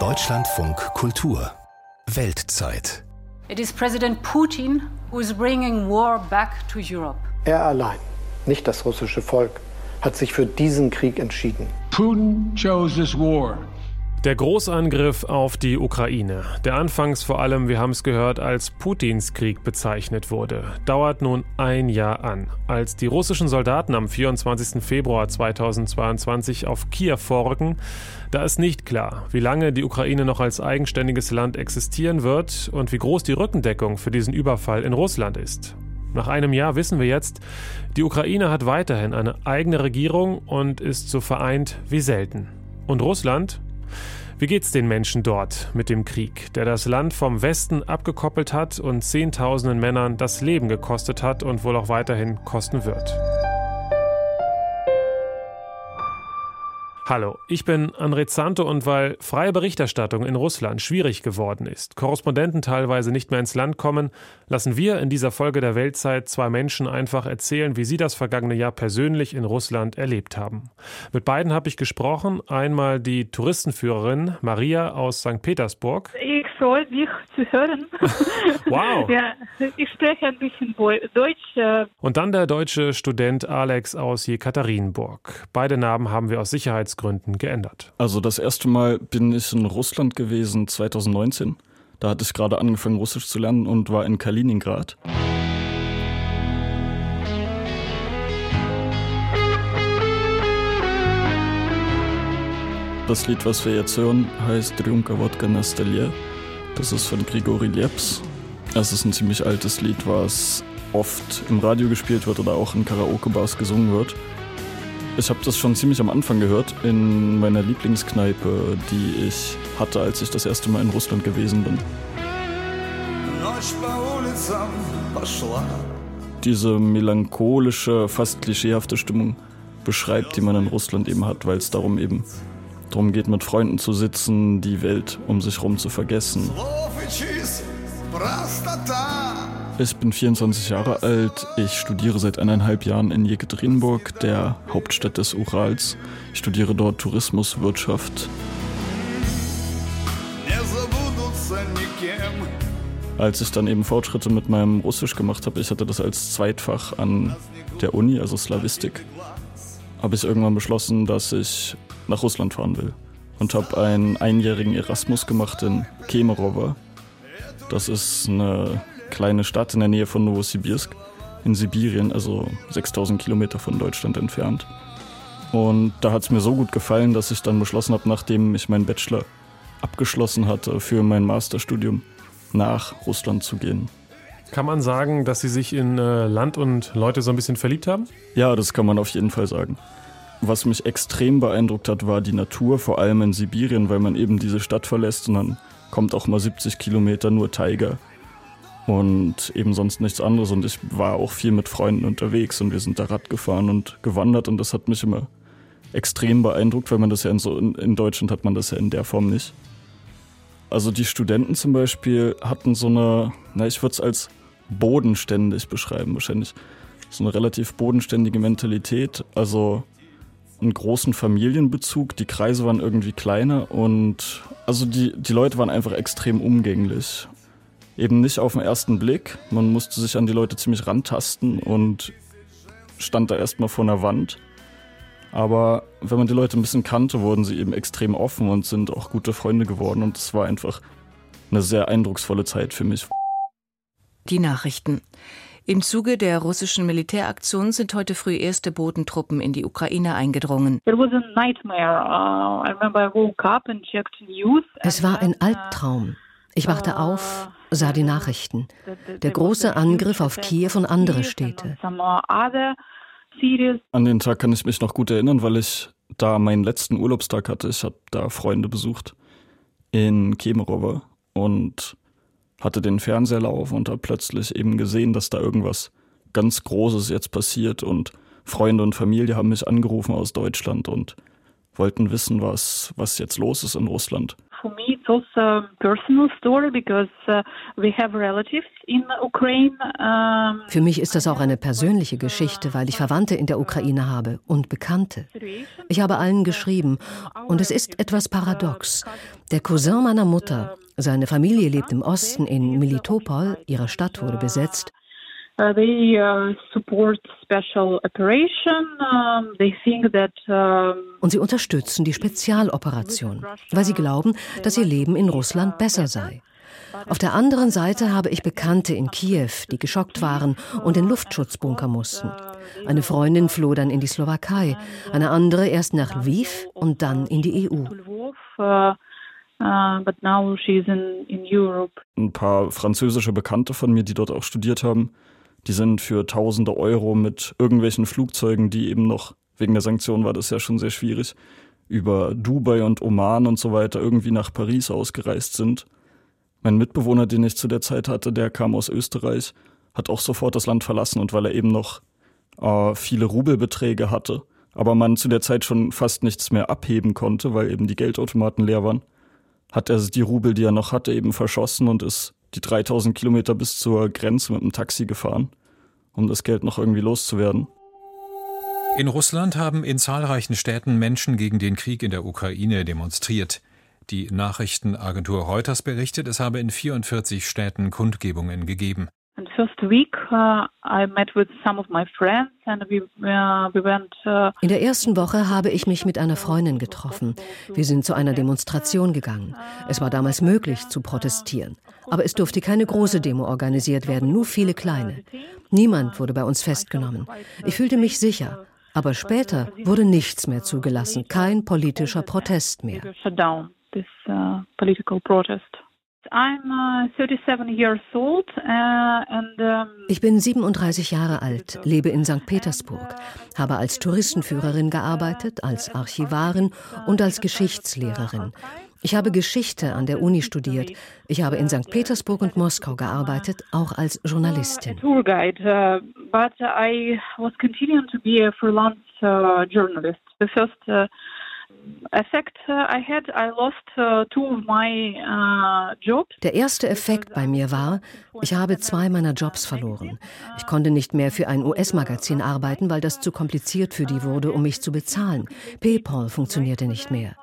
Deutschlandfunk Kultur Weltzeit It is President Putin who is bringing war back to Europe. Er allein, nicht das russische Volk, hat sich für diesen Krieg entschieden. Putin chose this war. Der Großangriff auf die Ukraine, der anfangs vor allem, wir haben es gehört, als Putins Krieg bezeichnet wurde, dauert nun ein Jahr an. Als die russischen Soldaten am 24. Februar 2022 auf Kiew vorrücken, da ist nicht klar, wie lange die Ukraine noch als eigenständiges Land existieren wird und wie groß die Rückendeckung für diesen Überfall in Russland ist. Nach einem Jahr wissen wir jetzt, die Ukraine hat weiterhin eine eigene Regierung und ist so vereint wie selten. Und Russland? Wie geht's den Menschen dort mit dem Krieg, der das Land vom Westen abgekoppelt hat und Zehntausenden Männern das Leben gekostet hat und wohl auch weiterhin kosten wird? Hallo, ich bin André Zanto und weil freie Berichterstattung in Russland schwierig geworden ist, Korrespondenten teilweise nicht mehr ins Land kommen, lassen wir in dieser Folge der Weltzeit zwei Menschen einfach erzählen, wie sie das vergangene Jahr persönlich in Russland erlebt haben. Mit beiden habe ich gesprochen, einmal die Touristenführerin Maria aus St. Petersburg. Ich freue mich zu hören. Wow. ja, ich spreche ein bisschen Deutsch. äh, Und dann der deutsche Student Alex aus Jekaterinburg. Beide Namen haben wir aus Sicherheitsgründen geändert. Also das erste Mal bin ich in Russland gewesen 2019. Da hatte ich gerade angefangen, Russisch zu lernen und war in Kaliningrad. Das Lied, was wir jetzt hören, heißt Rjumka Wodka Nastalia. Das ist von Grigori Leps. Es ist ein ziemlich altes Lied, was oft im Radio gespielt wird oder auch in Karaoke-Bars gesungen wird. Ich habe das schon ziemlich am Anfang gehört, in meiner Lieblingskneipe, die ich hatte, als ich das erste Mal in Russland gewesen bin. Diese melancholische, fast klischeehafte Stimmung beschreibt, die man in Russland eben hat, weil es darum eben darum geht, mit Freunden zu sitzen, die Welt um sich herum zu vergessen. Ich bin 24 Jahre alt. Ich studiere seit eineinhalb Jahren in Jekaterinburg, der Hauptstadt des Urals. Ich studiere dort Tourismuswirtschaft. Als ich dann eben Fortschritte mit meinem Russisch gemacht habe, ich hatte das als Zweitfach an der Uni, also Slavistik, habe ich irgendwann beschlossen, dass ich nach Russland fahren will. Und habe einen einjährigen Erasmus gemacht in Kemerovo. Das ist eine kleine Stadt in der Nähe von Novosibirsk in Sibirien, also 6000 Kilometer von Deutschland entfernt. Und da hat es mir so gut gefallen, dass ich dann beschlossen habe, nachdem ich meinen Bachelor abgeschlossen hatte, für mein Masterstudium nach Russland zu gehen. Kann man sagen, dass Sie sich in äh, Land und Leute so ein bisschen verliebt haben? Ja, das kann man auf jeden Fall sagen. Was mich extrem beeindruckt hat, war die Natur, vor allem in Sibirien, weil man eben diese Stadt verlässt und dann kommt auch mal 70 Kilometer nur Tiger und eben sonst nichts anderes. Und ich war auch viel mit Freunden unterwegs und wir sind da Rad gefahren und gewandert und das hat mich immer extrem beeindruckt, weil man das ja in, so, in, Deutschland hat man das ja in der Form nicht. Also die Studenten zum Beispiel hatten so eine, na ich würde es als bodenständig beschreiben wahrscheinlich, so eine relativ bodenständige Mentalität, also einen großen Familienbezug, die Kreise waren irgendwie kleiner und also die, die Leute waren einfach extrem umgänglich. Eben nicht auf den ersten Blick, man musste sich an die Leute ziemlich rantasten und stand da erstmal vor einer Wand. Aber wenn man die Leute ein bisschen kannte, wurden sie eben extrem offen und sind auch gute Freunde geworden und es war einfach eine sehr eindrucksvolle Zeit für mich. Die Nachrichten. Im Zuge der russischen Militäraktion sind heute früh erste Bodentruppen in die Ukraine eingedrungen. It was a nightmare. Uh, I remember I woke up and checked news. Es war ein Albtraum. Ich wachte auf, sah die Nachrichten. Der große Angriff auf Kiew und andere Städte. An den Tag kann ich mich noch gut erinnern, weil ich da meinen letzten Urlaubstag hatte. Ich habe da Freunde besucht in Kemerovo und hatte den Fernseher laufen und habe plötzlich eben gesehen, dass da irgendwas ganz Großes jetzt passiert und Freunde und Familie haben mich angerufen aus Deutschland und wollten wissen, was, was jetzt los ist in Russland. For me, it's also a personal story because uh, we have relatives in Ukraine. Für mich ist das auch eine persönliche Geschichte, weil ich Verwandte in der Ukraine habe und Bekannte. Ich habe allen geschrieben und es ist etwas paradox. Der Cousin meiner Mutter, seine Familie lebt im Osten in Militopol, ihre Stadt wurde besetzt. Uh, they uh, support special operation. Um, they think that. Um, Und sie unterstützen die Spezialoperation, weil sie glauben, dass ihr Leben in Russland besser sei. Auf der anderen Seite habe ich Bekannte in Kiew, die geschockt waren und in Luftschutzbunker mussten. Eine Freundin floh dann in die Slowakei, eine andere erst nach Lviv und dann in die EU. uh, uh, but now she's in, in Europe. Ein paar französische Bekannte von mir, die dort auch studiert haben, die sind für tausende Euro mit irgendwelchen Flugzeugen, die eben noch, wegen der Sanktionen war das ja schon sehr schwierig, über Dubai und Oman und so weiter irgendwie nach Paris ausgereist sind. Mein Mitbewohner, den ich zu der Zeit hatte, der kam aus Österreich, hat auch sofort das Land verlassen und weil er eben noch äh, viele Rubelbeträge hatte, aber man zu der Zeit schon fast nichts mehr abheben konnte, weil eben die Geldautomaten leer waren, hat er die Rubel, die er noch hatte, eben verschossen und ist die 3000 Kilometer bis zur Grenze mit dem Taxi gefahren, um das Geld noch irgendwie loszuwerden. In Russland haben in zahlreichen Städten Menschen gegen den Krieg in der Ukraine demonstriert. Die Nachrichtenagentur Reuters berichtet, es habe in 44 Städten Kundgebungen gegeben. First week, uh, I met with some of my friends and we, uh, we went. Uh, In der ersten Woche habe ich mich mit einer Freundin getroffen. Wir sind zu einer Demonstration gegangen. Es war damals möglich zu protestieren. Aber es durfte keine große Demo organisiert werden, nur viele kleine. Niemand wurde bei uns festgenommen. Ich fühlte mich sicher. Aber später wurde nichts mehr zugelassen, kein politischer Protest mehr. this uh, political protest. I'm uh, 37 years old uh, Ich bin 37 Jahre alt, lebe in St. Petersburg, habe als Touristenführerin gearbeitet, als Archivarin und als Geschichtslehrerin. Ich habe Geschichte an der Uni studiert. Ich habe in St. Petersburg und Moskau gearbeitet, auch als Journalistin. tour guide, uh, but I was continuing to be a freelance journalist. The first effect uh, I had, I lost uh, two of my uh, jobs. Der erste Effekt bei mir war, ich habe zwei meiner Jobs verloren. Ich konnte nicht mehr für ein US-Magazin arbeiten, weil das zu kompliziert für die wurde, um mich zu bezahlen. PayPal funktionierte nicht mehr.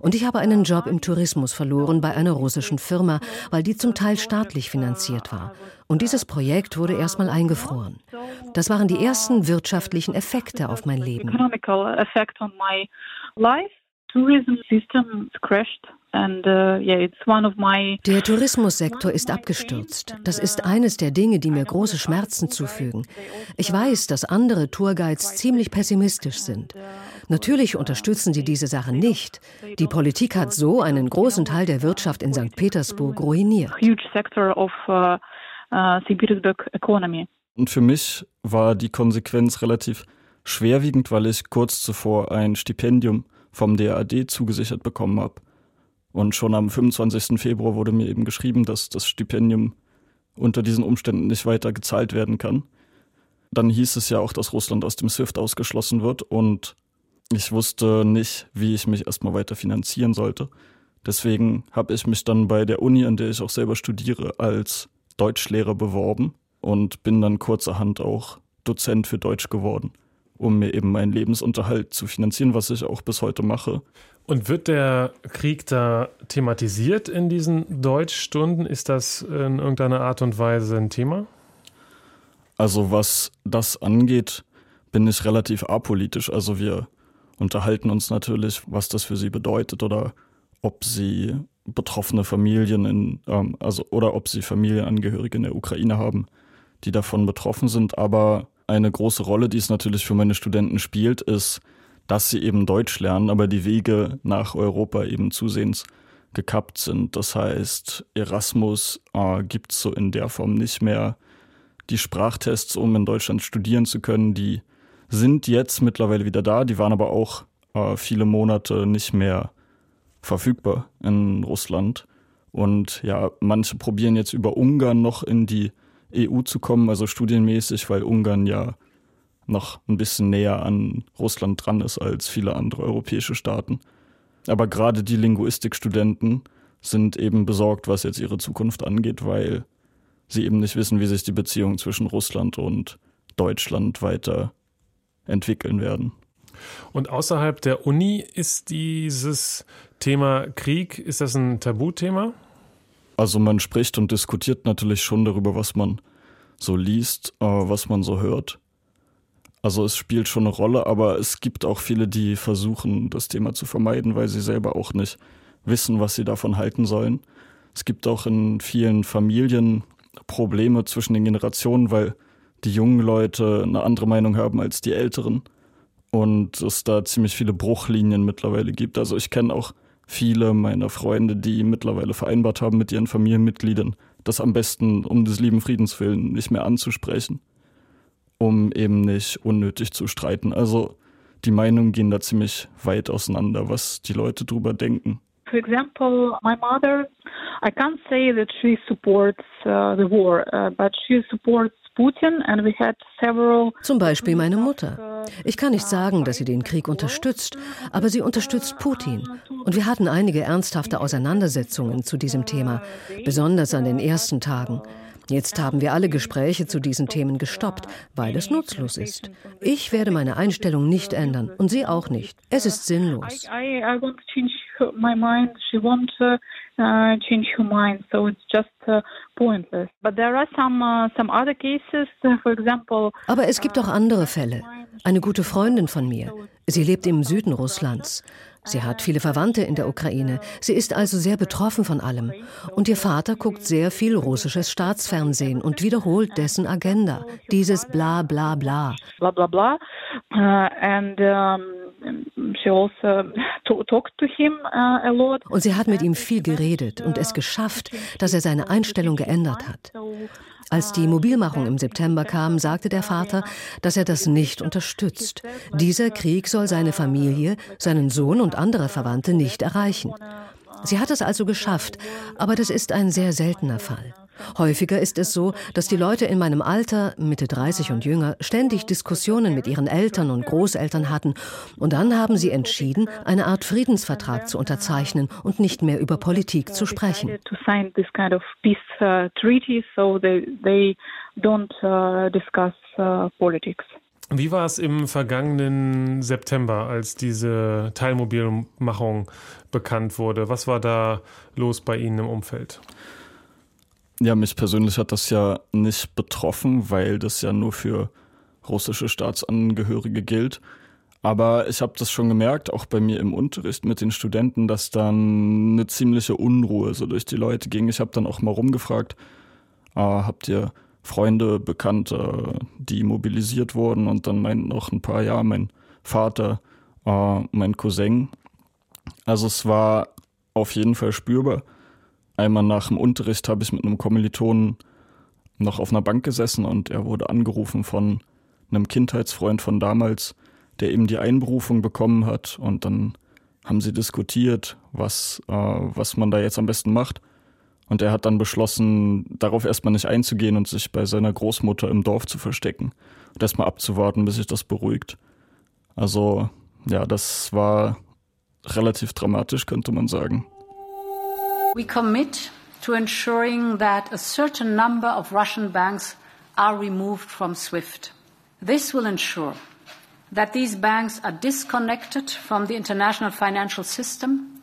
Und ich habe einen Job im Tourismus verloren bei einer russischen Firma, weil die zum Teil staatlich finanziert war. Und dieses Projekt wurde erstmal eingefroren. Das waren die ersten wirtschaftlichen Effekte auf mein Leben. Uh, yeah, it's one of my Der Tourismussektor ist abgestürzt. Das ist eines der Dinge, die mir große Schmerzen zufügen. Ich weiß, dass andere Tourguides ziemlich pessimistisch sind. Natürlich unterstützen sie diese Sache nicht. Die Politik hat so einen großen Teil der Wirtschaft in St. Petersburg ruiniert. huge sector of uh, uh, St. Petersburg economy. Und für mich war die Konsequenz relativ schwerwiegend, weil ich kurz zuvor ein Stipendium vom DAAD zugesichert bekommen habe. Und schon am 25. Februar wurde mir eben geschrieben, dass das Stipendium unter diesen Umständen nicht weiter gezahlt werden kann. Dann hieß es ja auch, dass Russland aus dem SWIFT ausgeschlossen wird und ich wusste nicht, wie ich mich erstmal weiter finanzieren sollte. Deswegen habe ich mich dann bei der Uni, an der ich auch selber studiere, als Deutschlehrer beworben und bin dann kurzerhand auch Dozent für Deutsch geworden, um mir eben meinen Lebensunterhalt zu finanzieren, was ich auch bis heute mache. Und wird der Krieg da thematisiert in diesen Deutschstunden? Ist das in irgendeiner Art und Weise ein Thema? Also was das angeht, bin ich relativ apolitisch. Also wir unterhalten uns natürlich, was das für sie bedeutet oder ob sie betroffene Familien in, ähm, also oder ob sie Familienangehörige in der Ukraine haben, die davon betroffen sind. Aber eine große Rolle, die es natürlich für meine Studenten spielt, ist, dass sie eben Deutsch lernen, aber die Wege nach Europa eben zusehends gekappt sind. Das heißt, Erasmus äh, gibt es so in der Form nicht mehr. Die Sprachtests, um in Deutschland studieren zu können, die sind jetzt mittlerweile wieder da. Die waren aber auch äh, viele Monate nicht mehr verfügbar in Russland. Und ja, manche probieren jetzt über Ungarn noch in die EU zu kommen, also studienmäßig, weil Ungarn ja noch ein bisschen näher an Russland dran ist als viele andere europäische Staaten. Aber gerade die Linguistikstudenten sind eben besorgt, was jetzt ihre Zukunft angeht, weil sie eben nicht wissen, wie sich die Beziehungen zwischen Russland und Deutschland weiter entwickeln werden. Und außerhalb der Uni ist dieses Thema Krieg, ist das ein Tabuthema? Also man spricht und diskutiert natürlich schon darüber, was man so liest, äh, was man so hört. Also es spielt schon eine Rolle, aber es gibt auch viele, die versuchen, das Thema zu vermeiden, weil sie selber auch nicht wissen, was sie davon halten sollen. Es gibt auch in vielen Familien Probleme zwischen den Generationen, weil die jungen Leute eine andere Meinung haben als die älteren und es da ziemlich viele Bruchlinien mittlerweile gibt. Also ich kenne auch viele meiner Freunde, die mittlerweile vereinbart haben mit ihren Familienmitgliedern, das am besten um des lieben Friedens willen nicht mehr anzusprechen, um eben nicht unnötig zu streiten. Also die Meinungen gehen da ziemlich weit auseinander, was die Leute drüber denken. For example, my mother, I can't say that she supports uh, the war, uh, but she supports zum Beispiel meine Mutter. Ich kann nicht sagen, dass sie den Krieg unterstützt, aber sie unterstützt Putin. Und wir hatten einige ernsthafte Auseinandersetzungen zu diesem Thema, besonders an den ersten Tagen. Jetzt haben wir alle Gespräche zu diesen Themen gestoppt, weil es nutzlos ist. Ich werde meine Einstellung nicht ändern und Sie auch nicht. Es ist sinnlos. mind. She won't uh, uh, change her mind, so it's just uh, pointless. But there are some uh, some other cases, uh, for example. Aber es gibt auch andere Fälle. Eine gute Freundin von mir. Sie lebt im Süden Russlands. Sie hat viele Verwandte in der Ukraine. Sie ist also sehr betroffen von allem. Und ihr Vater guckt sehr viel russisches Staatsfernsehen und wiederholt dessen Agenda. Dieses bla bla bla. Bla bla bla. Uh, and um, she also talked to him uh, a lot. Und sie hat mit ihm viel geredet und es geschafft, dass er seine Einstellung geändert hat. Als die Mobilmachung im September kam, sagte der Vater, dass er das nicht unterstützt. Dieser Krieg soll seine Familie, seinen Sohn und andere Verwandte nicht erreichen. Sie hat es also geschafft, aber das ist ein sehr seltener Fall. Häufiger ist es so, dass die Leute in meinem Alter, Mitte 30 und jünger, ständig Diskussionen mit ihren Eltern und Großeltern hatten und dann haben sie entschieden, eine Art Friedensvertrag zu unterzeichnen und nicht mehr über Politik zu sprechen. Wie war es im vergangenen September, als diese Teilmobilmachung bekannt wurde? Was war da los bei Ihnen im Umfeld? Ja, mich persönlich hat das ja nicht betroffen, weil das ja nur für russische Staatsangehörige gilt. Aber ich habe das schon gemerkt, auch bei mir im Unterricht mit den Studenten, dass dann eine ziemliche Unruhe so durch die Leute ging. Ich habe dann auch mal rumgefragt, äh, habt ihr Freunde, Bekannte, die mobilisiert wurden? Und dann meinten auch ein paar, ja, mein Vater, äh, mein Cousin. Also es war auf jeden Fall spürbar. Einmal nach dem Unterricht habe ich mit einem Kommilitonen noch auf einer Bank gesessen und er wurde angerufen von einem Kindheitsfreund von damals, der eben die Einberufung bekommen hat und dann haben sie diskutiert, was, äh, was man da jetzt am besten macht. Und er hat dann beschlossen, darauf erstmal nicht einzugehen und sich bei seiner Großmutter im Dorf zu verstecken und erstmal abzuwarten, bis sich das beruhigt. Also, ja, das war relativ dramatisch, könnte man sagen. We commit to ensuring that a certain number of Russian banks are removed from SWIFT. This will ensure that these banks are disconnected from the international financial system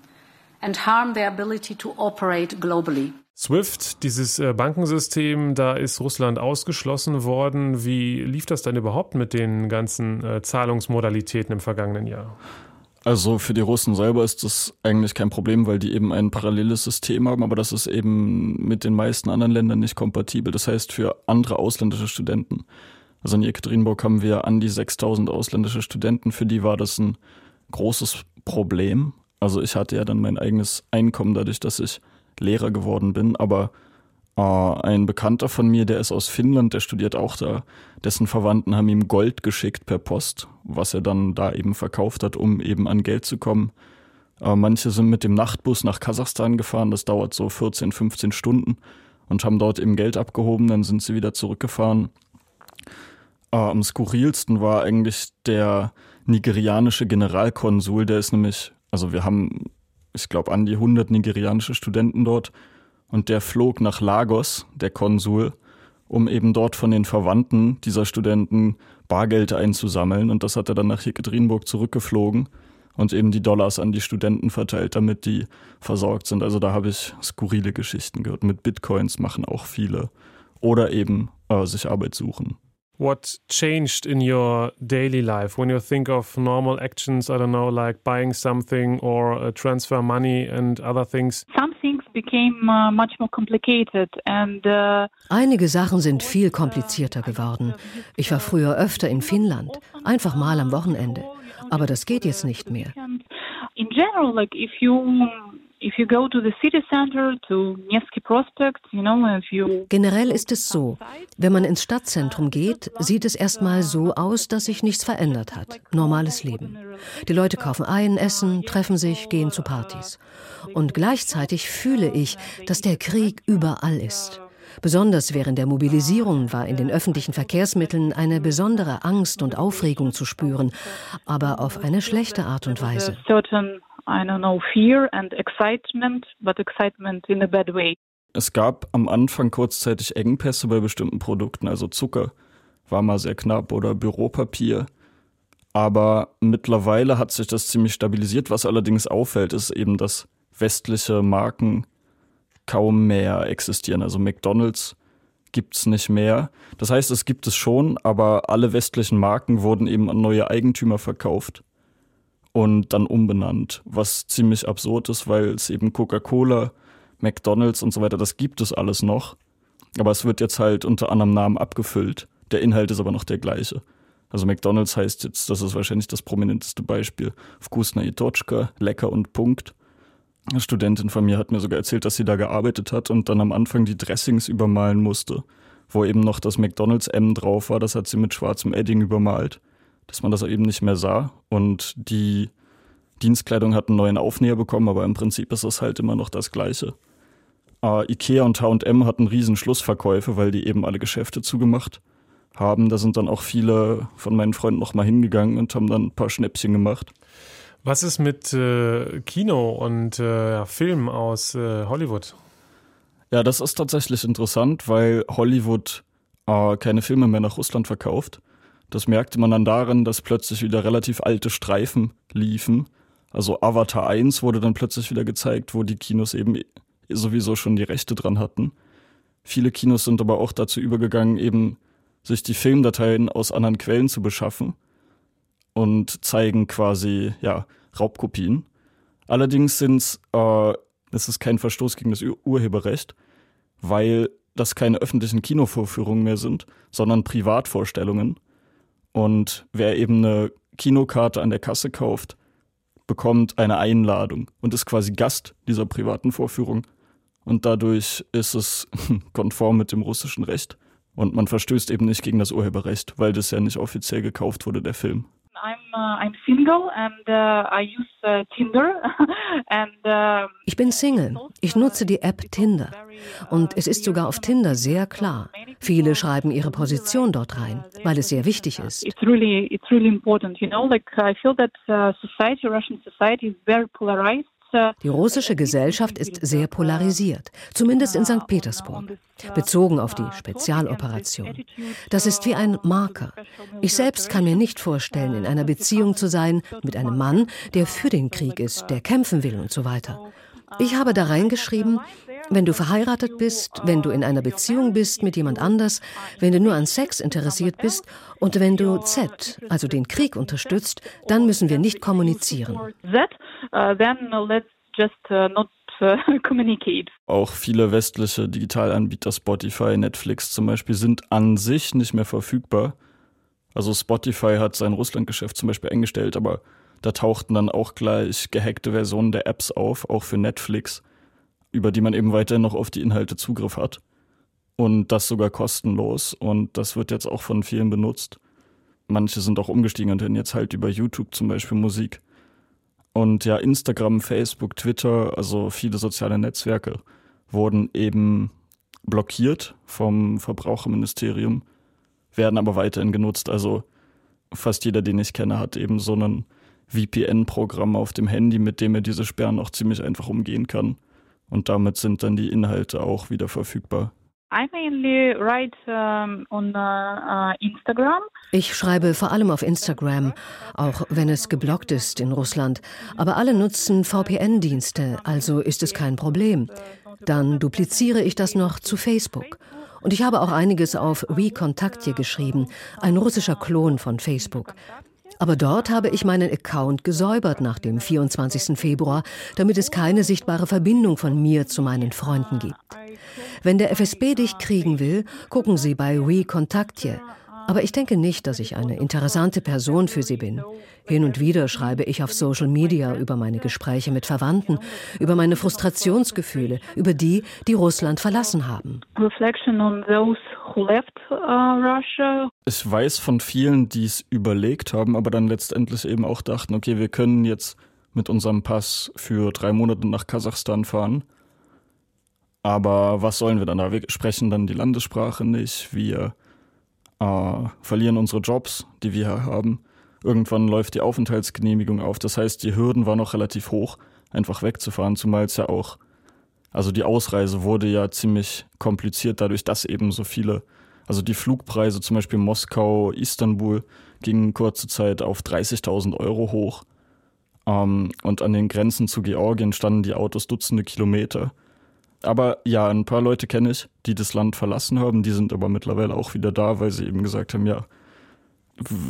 and harm their ability to operate globally. SWIFT, dieses äh, Bankensystem, da ist Russland ausgeschlossen worden. Wie lief das denn überhaupt mit den ganzen äh, Zahlungsmodalitäten im vergangenen Jahr? Also für die Russen selber ist das eigentlich kein Problem, weil die eben ein paralleles System haben, aber das ist eben mit den meisten anderen Ländern nicht kompatibel. Das heißt für andere ausländische Studenten. Also in Jekaterinburg haben wir an die 6000 ausländische Studenten, für die war das ein großes Problem. Also ich hatte ja dann mein eigenes Einkommen dadurch, dass ich Lehrer geworden bin, aber ein Bekannter von mir, der ist aus Finnland, der studiert auch da. Dessen Verwandten haben ihm Gold geschickt per Post, was er dann da eben verkauft hat, um eben an Geld zu kommen. Äh, manche sind mit dem Nachtbus nach Kasachstan gefahren, das dauert so 14, 15 Stunden und haben dort eben Geld abgehoben, dann sind sie wieder zurückgefahren. Äh, am skurrilsten war eigentlich der nigerianische Generalkonsul, der ist nämlich, also wir haben ich glaube, an die 100 nigerianische Studenten dort. Und der flog nach Lagos, der Konsul, um eben dort von den Verwandten dieser Studenten Bargeld einzusammeln. Und das hat er dann nach Jekaterinburg zurückgeflogen und eben die Dollars an die Studenten verteilt, damit die versorgt sind. Also da habe ich skurrile Geschichten gehört. Mit Bitcoins machen auch viele. Oder eben äh, sich Arbeit suchen. What changed in your daily life when you think of normal actions, I don't know, like buying something or uh, transfer money and other things? Some things became uh, much more complicated and uh, Einige Sachen sind viel komplizierter geworden. Ich war früher öfter in Finnland, einfach mal am Wochenende. Aber das geht jetzt nicht mehr. in general, like if you if you go to the city center to Nevsky Prospect, you know, if you Generell ist es so, wenn man ins Stadtzentrum geht, sieht es erstmal so aus, dass sich nichts verändert hat. Normales Leben. Die Leute kaufen ein, essen, treffen sich, gehen zu Partys. Und gleichzeitig fühle ich, dass der Krieg überall ist. Besonders während der Mobilisierung war in den öffentlichen Verkehrsmitteln eine besondere Angst und Aufregung zu spüren, aber auf eine schlechte Art und Weise. I don't know fear and excitement, but excitement in a bad way. Es gab am Anfang kurzzeitig Engpässe bei bestimmten Produkten, also Zucker war mal sehr knapp oder Büropapier. Aber mittlerweile hat sich das ziemlich stabilisiert. Was allerdings auffällt, ist eben, dass westliche Marken kaum mehr existieren. Also McDonald's gibt's nicht mehr. Das heißt, es gibt es schon, aber alle westlichen Marken wurden eben an neue Eigentümer verkauft und dann umbenannt, was ziemlich absurd ist, weil es eben Coca-Cola, McDonald's und so weiter, das gibt es alles noch. Aber es wird jetzt halt unter anderem Namen abgefüllt. Der Inhalt ist aber noch der gleiche. Also McDonald's heißt jetzt, das ist wahrscheinlich das prominenteste Beispiel, Vkusna i Tochka, lecker und Punkt. Eine Studentin von mir hat mir sogar erzählt, dass sie da gearbeitet hat und dann am Anfang die Dressings übermalen musste, wo eben noch das McDonald's M drauf war, das hat sie mit schwarzem Edding übermalt, dass man das eben nicht mehr sah und die Dienstkleidung hat einen neuen Aufnäher bekommen, aber im Prinzip ist es halt immer noch das gleiche. Äh, Ikea und H&M hatten riesen Schlussverkäufe, weil die eben alle Geschäfte zugemacht haben. Da sind dann auch viele von meinen Freunden noch mal hingegangen und haben dann ein paar Schnäppchen gemacht. Was ist mit äh, Kino und äh, Film aus äh, Hollywood? Ja, das ist tatsächlich interessant, weil Hollywood äh, keine Filme mehr nach Russland verkauft. Das merkte man dann darin, dass plötzlich wieder relativ alte Streifen liefen. Also Avatar 1 wurde dann plötzlich wieder gezeigt, wo die Kinos eben sowieso schon die Rechte dran hatten. Viele Kinos sind aber auch dazu übergegangen, eben sich die Filmdateien aus anderen Quellen zu beschaffen und zeigen quasi ja Raubkopien. Allerdings sind äh, es ist kein Verstoß gegen das Ur Urheberrecht, weil das keine öffentlichen Kinovorführungen mehr sind, sondern Privatvorstellungen. Und wer eben eine Kinokarte an der Kasse kauft, bekommt eine Einladung und ist quasi Gast dieser privaten Vorführung. Und dadurch ist es konform mit dem russischen Recht. Und man verstößt eben nicht gegen das Urheberrecht, weil das ja nicht offiziell gekauft wurde, der Film. I'm I'm single and I use Tinder and Ich bin Single. Ich nutze die App Tinder. Und es ist sogar auf Tinder sehr klar. Viele schreiben ihre Position dort rein, weil es sehr wichtig ist. it's really it's really important. You know, like I feel that uh, society, Russian society, is very polarized. Die russische Gesellschaft ist sehr polarisiert, zumindest in St. Petersburg, bezogen auf die Spezialoperation. Das ist wie ein Marker. Ich selbst kann mir nicht vorstellen, in einer Beziehung zu sein mit einem Mann, der für den Krieg ist, der kämpfen will und so weiter. Ich habe da reingeschrieben, wenn du verheiratet bist, wenn du in einer Beziehung bist mit jemand anders, wenn du nur an Sex interessiert bist und wenn du Z, also den Krieg unterstützt, dann müssen wir nicht kommunizieren. not uh, communicate. Auch viele westliche Digitalanbieter, Spotify, Netflix zum Beispiel, sind an sich nicht mehr verfügbar. Also Spotify hat sein Russlandgeschäft zum Beispiel eingestellt, aber da tauchten dann auch gleich gehackte Versionen der Apps auf, auch für Netflix, über die man eben weiterhin noch auf die Inhalte Zugriff hat. Und das sogar kostenlos. Und das wird jetzt auch von vielen benutzt. Manche sind auch umgestiegen und hören jetzt halt über YouTube zum Beispiel Musik. Und ja, Instagram, Facebook, Twitter, also viele soziale Netzwerke wurden eben blockiert vom Verbraucherministerium, werden aber weiterhin genutzt. Also fast jeder, den ich kenne, hat eben so einen VPN-Programm auf dem Handy, mit dem er diese Sperren auch ziemlich einfach umgehen kann. Und damit sind dann die Inhalte auch wieder verfügbar. I mainly write um, on uh, Instagram. Ich schreibe vor allem auf Instagram, auch wenn es geblockt ist in Russland. Aber alle nutzen VPN-Dienste, also ist es kein Problem. Dann dupliziere ich das noch zu Facebook. Und ich habe auch einiges auf WeContaktje geschrieben, ein russischer Klon von Facebook. Aber dort habe ich meinen Account gesäubert nach dem 24. Februar, damit es keine sichtbare Verbindung von mir zu meinen Freunden gibt. Wenn der FSB dich kriegen will, gucken Sie bei WeContaktje. Aber ich denke nicht, dass ich eine interessante Person für Sie bin. Hin und wieder schreibe ich auf Social Media über meine Gespräche mit Verwandten, über meine Frustrationsgefühle, über die, die Russland verlassen haben. Uh. Ich weiß von vielen, die es überlegt haben, aber dann letztendlich eben auch dachten, okay, wir können jetzt mit unserem Pass für drei Monate nach Kasachstan fahren. Aber was sollen wir dann da? Wir sprechen dann die Landessprache nicht. Wir äh, verlieren unsere Jobs, die wir hier haben. Irgendwann läuft die Aufenthaltsgenehmigung auf. Das heißt, die Hürden waren noch relativ hoch, einfach wegzufahren, zumal es ja auch, also die Ausreise wurde ja ziemlich kompliziert dadurch, dass eben so viele, also die Flugpreise zum Beispiel Moskau, Istanbul gingen kurze Zeit auf 30.000 Euro hoch. Ähm, und an den Grenzen zu Georgien standen die Autos Dutzende Kilometer. Aber ja, ein paar Leute kenne ich, die das Land verlassen haben, die sind aber mittlerweile auch wieder da, weil sie eben gesagt haben, ja,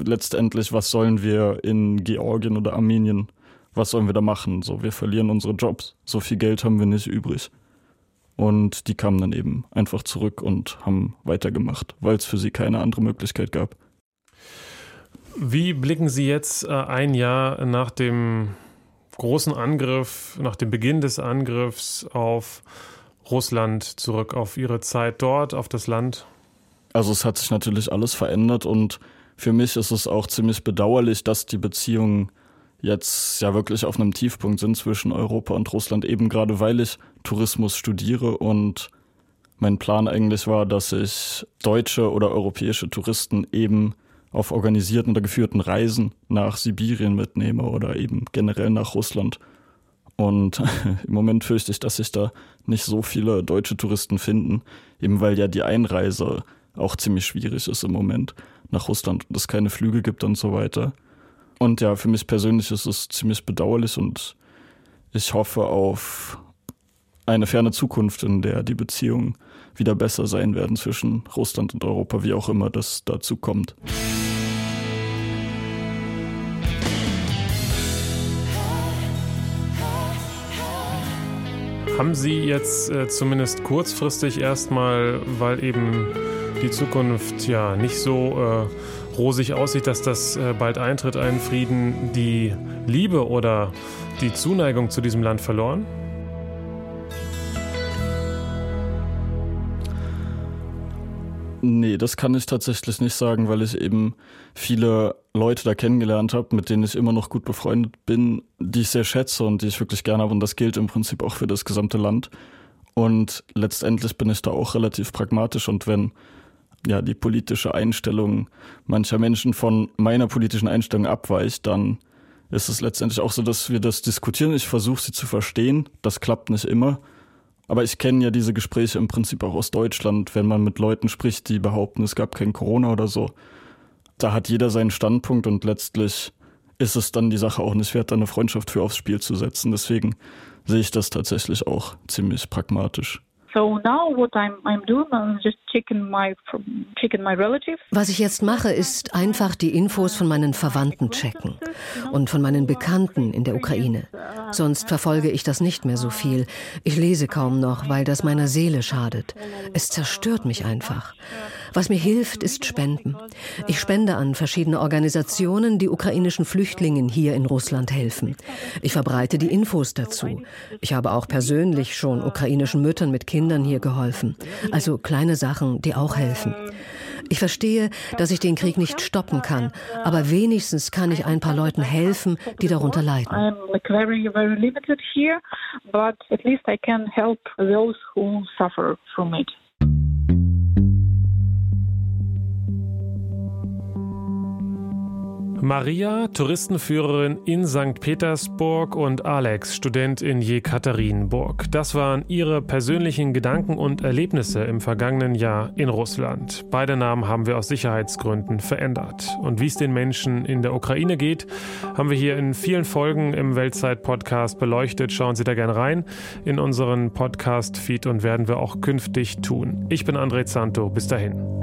letztendlich, was sollen wir in Georgien oder Armenien, was sollen wir da machen? So, wir verlieren unsere Jobs, so viel Geld haben wir nicht übrig. Und die kamen dann eben einfach zurück und haben weitergemacht, weil es für sie keine andere Möglichkeit gab. Wie blicken Sie jetzt äh, ein Jahr nach dem großen Angriff, nach dem Beginn des Angriffs auf Russland zurück auf Ihre Zeit dort, auf das Land? Also es hat sich natürlich alles verändert und für mich ist es auch ziemlich bedauerlich, dass die Beziehungen jetzt ja wirklich auf einem Tiefpunkt sind zwischen Europa und Russland, eben gerade weil ich Tourismus studiere und mein Plan eigentlich war, dass ich deutsche oder europäische Touristen eben auf organisierten oder geführten Reisen nach Sibirien mitnehme oder eben generell nach Russland. Und im Moment fürchte ich, dass sich da nicht so viele deutsche Touristen finden, eben weil ja die Einreise auch ziemlich schwierig ist im Moment nach Russland und es keine Flüge gibt und so weiter. Und ja, für mich persönlich ist es ziemlich bedauerlich und ich hoffe auf eine ferne Zukunft, in der die Beziehungen wieder besser sein werden zwischen Russland und Europa, wie auch immer das dazu kommt. Haben Sie jetzt äh, zumindest kurzfristig erstmal, weil eben die Zukunft ja nicht so äh, rosig aussieht, dass das äh, bald eintritt, einen Frieden, die Liebe oder die Zuneigung zu diesem Land verloren? Nee, das kann ich tatsächlich nicht sagen, weil ich eben viele Leute da kennengelernt habe, mit denen ich immer noch gut befreundet bin, die ich sehr schätze und die ich wirklich gerne habe. Und das gilt im Prinzip auch für das gesamte Land. Und letztendlich bin ich da auch relativ pragmatisch. Und wenn ja die politische Einstellung mancher Menschen von meiner politischen Einstellung abweicht, dann ist es letztendlich auch so, dass wir das diskutieren. Ich versuche sie zu verstehen. Das klappt nicht immer. Aber ich kenne ja diese Gespräche im Prinzip auch aus Deutschland, wenn man mit Leuten spricht, die behaupten, es gab kein Corona oder so. Da hat jeder seinen Standpunkt und letztlich ist es dann die Sache auch nicht wert, eine Freundschaft für aufs Spiel zu setzen. Deswegen sehe ich das tatsächlich auch ziemlich pragmatisch. So now what I'm, doing, I'm just checking my relatives. Was ich jetzt mache, ist einfach die Infos von meinen Verwandten checken und von meinen Bekannten in der Ukraine. Sonst verfolge ich das nicht mehr so viel. Ich lese kaum noch, weil das meiner Seele schadet. Es zerstört mich einfach. Was mir hilft, ist Spenden. Ich spende an verschiedene Organisationen, die ukrainischen Flüchtlingen hier in Russland helfen. Ich verbreite die Infos dazu. Ich habe auch persönlich schon ukrainischen Müttern mit Kindern hier geholfen. Also kleine Sachen, die auch helfen. Ich verstehe, dass ich den Krieg nicht stoppen kann, aber wenigstens kann ich ein paar Leuten helfen, die darunter leiden. I'm Maria, Touristenführerin in St. Petersburg und Alex, Student in Jekaterinburg. Das waren ihre persönlichen Gedanken und Erlebnisse im vergangenen Jahr in Russland. Beide Namen haben wir aus Sicherheitsgründen verändert. Und wie es den Menschen in der Ukraine geht, haben wir hier in vielen Folgen im Weltzeit-Podcast beleuchtet. Schauen Sie da gerne rein in unseren Podcast-Feed und werden wir auch künftig tun. Ich bin André Zanto. Bis dahin.